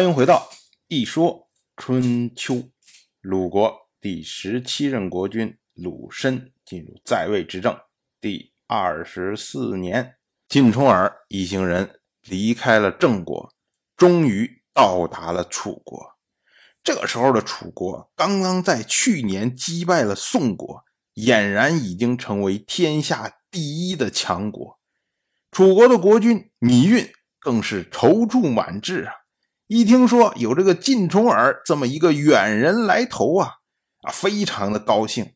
欢迎回到《一说春秋》。鲁国第十七任国君鲁申进入在位执政第二十四年，晋重耳一行人离开了郑国，终于到达了楚国。这个时候的楚国刚刚在去年击败了宋国，俨然已经成为天下第一的强国。楚国的国君芈运更是踌躇满志啊！一听说有这个晋重耳这么一个远人来投啊，啊，非常的高兴，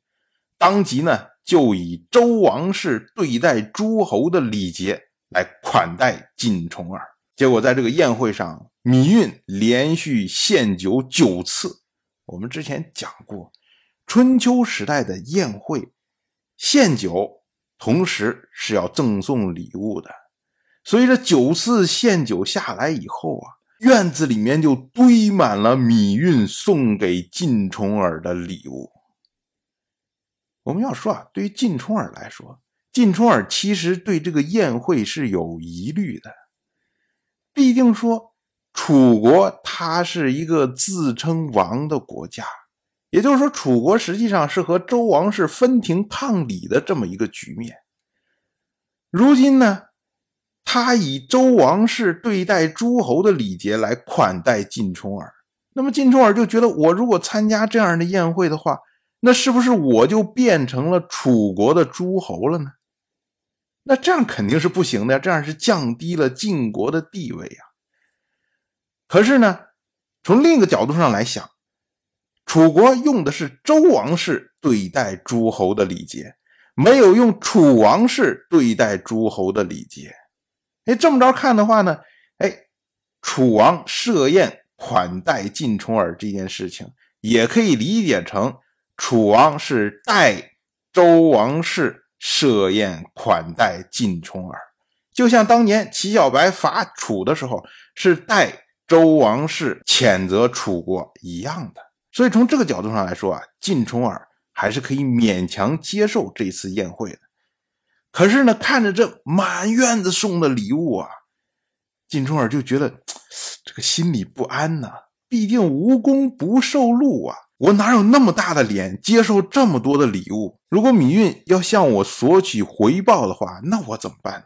当即呢就以周王室对待诸侯的礼节来款待晋重耳。结果在这个宴会上，芈运连续献酒九次。我们之前讲过，春秋时代的宴会献酒，同时是要赠送礼物的。所以这九次献酒下来以后啊。院子里面就堆满了芈运送给晋重耳的礼物。我们要说啊，对于晋重耳来说，晋重耳其实对这个宴会是有疑虑的。毕竟说楚国它是一个自称王的国家，也就是说，楚国实际上是和周王室分庭抗礼的这么一个局面。如今呢？他以周王室对待诸侯的礼节来款待晋重耳，那么晋重耳就觉得，我如果参加这样的宴会的话，那是不是我就变成了楚国的诸侯了呢？那这样肯定是不行的，这样是降低了晋国的地位呀。可是呢，从另一个角度上来想，楚国用的是周王室对待诸侯的礼节，没有用楚王室对待诸侯的礼节。哎，这么着看的话呢，哎，楚王设宴款待晋重耳这件事情，也可以理解成楚王是代周王室设宴款待晋重耳，就像当年齐小白伐楚的时候是代周王室谴责楚国一样的。所以从这个角度上来说啊，晋重耳还是可以勉强接受这次宴会的。可是呢，看着这满院子送的礼物啊，晋重耳就觉得 这个心里不安呐。毕竟无功不受禄啊，我哪有那么大的脸接受这么多的礼物？如果芈运要向我索取回报的话，那我怎么办？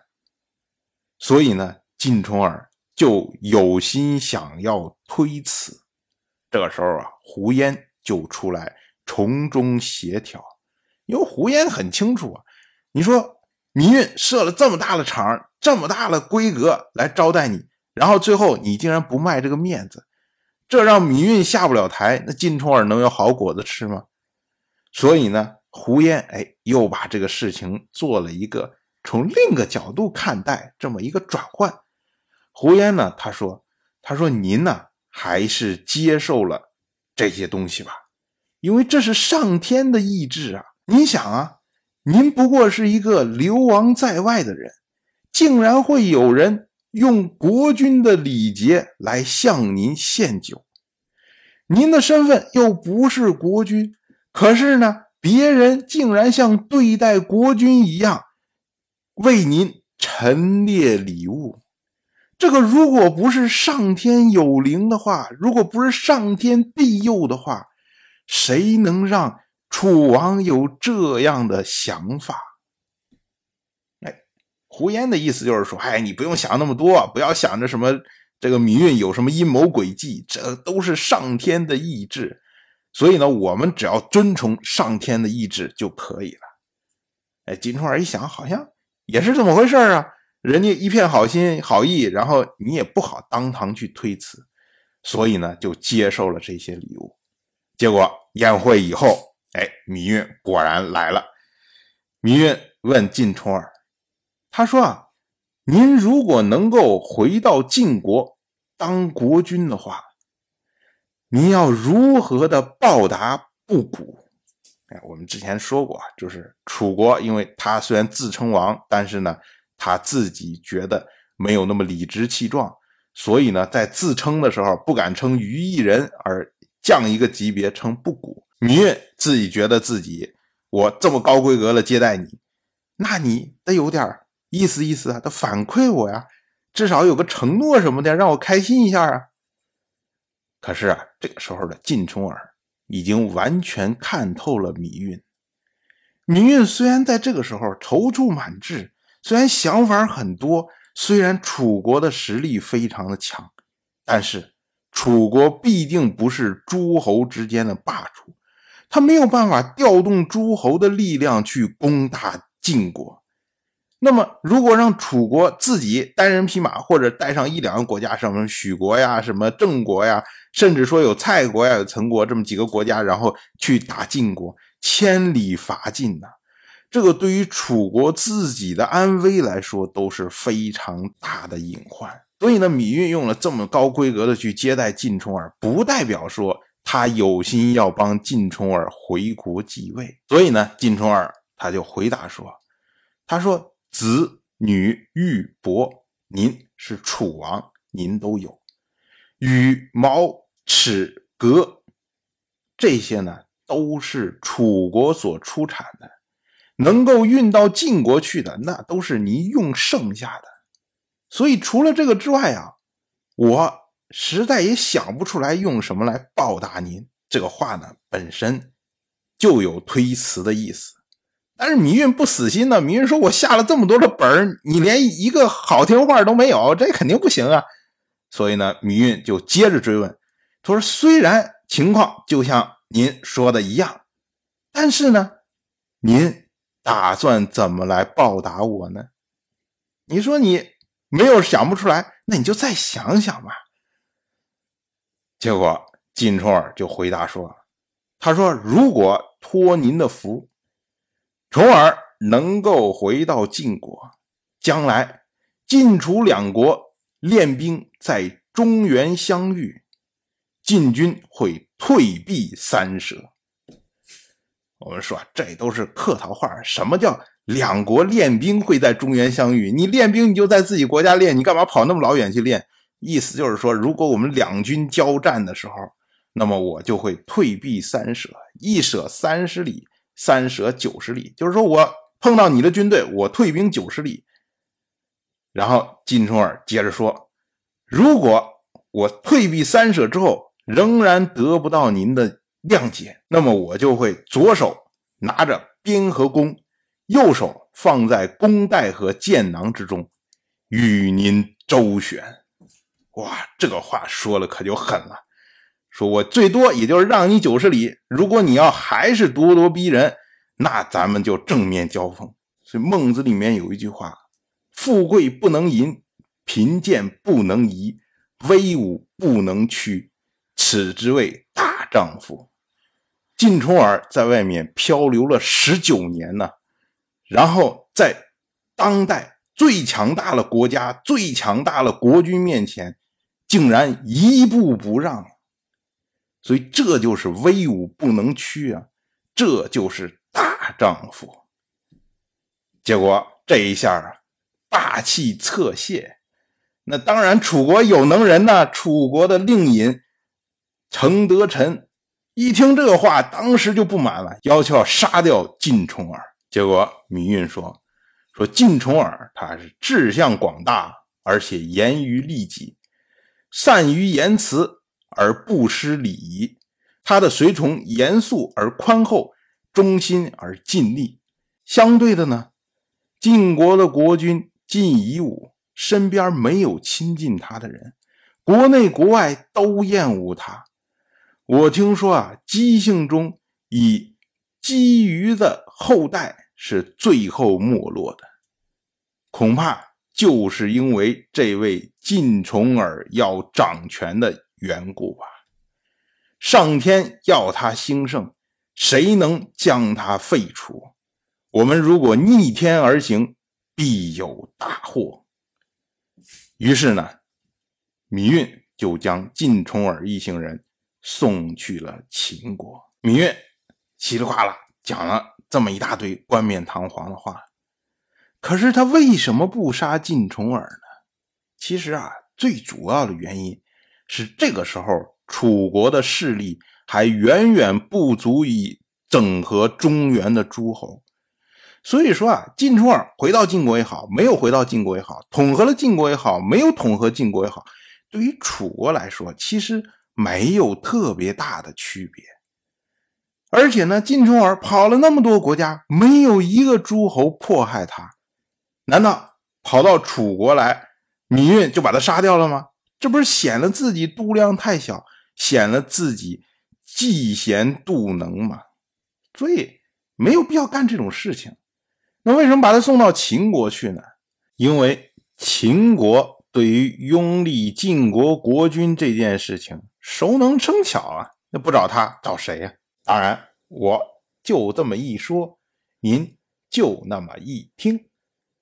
所以呢，晋重耳就有心想要推辞。这个时候啊，胡嫣就出来从中协调，因为胡嫣很清楚啊，你说。芈运设了这么大的场，这么大的规格来招待你，然后最后你竟然不卖这个面子，这让芈运下不了台，那晋重耳能有好果子吃吗？所以呢，胡嫣哎又把这个事情做了一个从另一个角度看待，这么一个转换。胡嫣呢，他说：“他说您呢还是接受了这些东西吧，因为这是上天的意志啊。你想啊。”您不过是一个流亡在外的人，竟然会有人用国君的礼节来向您献酒。您的身份又不是国君，可是呢，别人竟然像对待国君一样为您陈列礼物。这个如果不是上天有灵的话，如果不是上天庇佑的话，谁能让？楚王有这样的想法，哎，胡言的意思就是说，哎，你不用想那么多，不要想着什么这个芈月有什么阴谋诡计，这都是上天的意志，所以呢，我们只要遵从上天的意志就可以了。哎，金重耳一想，好像也是这么回事啊，人家一片好心好意，然后你也不好当堂去推辞，所以呢，就接受了这些礼物。结果宴会以后。哎，芈运果然来了。芈运问晋重耳：“他说啊，您如果能够回到晋国当国君的话，您要如何的报答不谷？”哎，我们之前说过，就是楚国，因为他虽然自称王，但是呢，他自己觉得没有那么理直气壮，所以呢，在自称的时候不敢称于一人，而降一个级别称不谷。芈运自己觉得自己，我这么高规格的接待你，那你得有点意思意思啊，得反馈我呀，至少有个承诺什么的，让我开心一下啊。可是啊，这个时候的晋重耳已经完全看透了芈运。芈运虽然在这个时候踌躇满志，虽然想法很多，虽然楚国的实力非常的强，但是楚国必定不是诸侯之间的霸主，他没有办法调动诸侯的力量去攻打晋国。那么，如果让楚国自己单人匹马，或者带上一两个国家，什么许国呀、什么郑国呀，甚至说有蔡国呀、有陈国这么几个国家，然后去打晋国。千里伐晋呐，这个对于楚国自己的安危来说都是非常大的隐患。所以呢，芈运用了这么高规格的去接待晋重耳，不代表说他有心要帮晋重耳回国继位。所以呢，晋重耳他就回答说：“他说子女玉帛，您是楚王，您都有；羽毛齿革这些呢。”都是楚国所出产的，能够运到晋国去的，那都是您用剩下的。所以除了这个之外啊，我实在也想不出来用什么来报答您。这个话呢，本身就有推辞的意思。但是米运不死心呢，米运说：“我下了这么多的本儿，你连一个好听话都没有，这肯定不行啊。”所以呢，米运就接着追问，他说：“虽然情况就像……”您说的一样，但是呢，您打算怎么来报答我呢？你说你没有想不出来，那你就再想想吧。结果晋重耳就回答说：“他说如果托您的福，重耳能够回到晋国，将来晋楚两国练兵在中原相遇，晋军会。”退避三舍，我们说这都是客套话。什么叫两国练兵会在中原相遇？你练兵你就在自己国家练，你干嘛跑那么老远去练？意思就是说，如果我们两军交战的时候，那么我就会退避三舍，一舍三十里，三舍九十里。就是说我碰到你的军队，我退兵九十里。然后金冲儿接着说：“如果我退避三舍之后，”仍然得不到您的谅解，那么我就会左手拿着鞭和弓，右手放在弓袋和箭囊之中，与您周旋。哇，这个话说了可就狠了，说我最多也就是让你九十里，如果你要还是咄咄逼人，那咱们就正面交锋。所以孟子里面有一句话：富贵不能淫，贫贱不能移，威武不能屈。此之谓大丈夫。晋重耳在外面漂流了十九年呢，然后在当代最强大的国家、最强大的国君面前，竟然一步不让。所以这就是威武不能屈啊，这就是大丈夫。结果这一下啊，霸气侧泄。那当然，楚国有能人呢，楚国的令尹。程德臣一听这话，当时就不满了，要求要杀掉晋重耳。结果芈运说：“说晋重耳他是志向广大，而且严于律己，善于言辞而不失礼仪。他的随从严肃而宽厚，忠心而尽力。相对的呢，晋国的国君晋夷吾身边没有亲近他的人，国内国外都厌恶他。”我听说啊，姬姓中以姬鱼的后代是最后没落的，恐怕就是因为这位晋重耳要掌权的缘故吧。上天要他兴盛，谁能将他废除？我们如果逆天而行，必有大祸。于是呢，芈运就将晋重耳一行人。送去了秦国，芈月稀里哗啦讲了这么一大堆冠冕堂皇的话，可是他为什么不杀晋重耳呢？其实啊，最主要的原因是这个时候楚国的势力还远远不足以整合中原的诸侯，所以说啊，晋重耳回到晋国也好，没有回到晋国也好，统合了晋国也好，没有统合晋国也好，对于楚国来说，其实。没有特别大的区别。而且呢，晋重耳跑了那么多国家，没有一个诸侯迫害他，难道跑到楚国来，芈月就把他杀掉了吗？这不是显了自己度量太小，显了自己嫉贤妒能吗？所以没有必要干这种事情。那为什么把他送到秦国去呢？因为秦国对于拥立晋国国君这件事情熟能生巧啊，那不找他找谁呀？当然，我就这么一说，您就那么一听。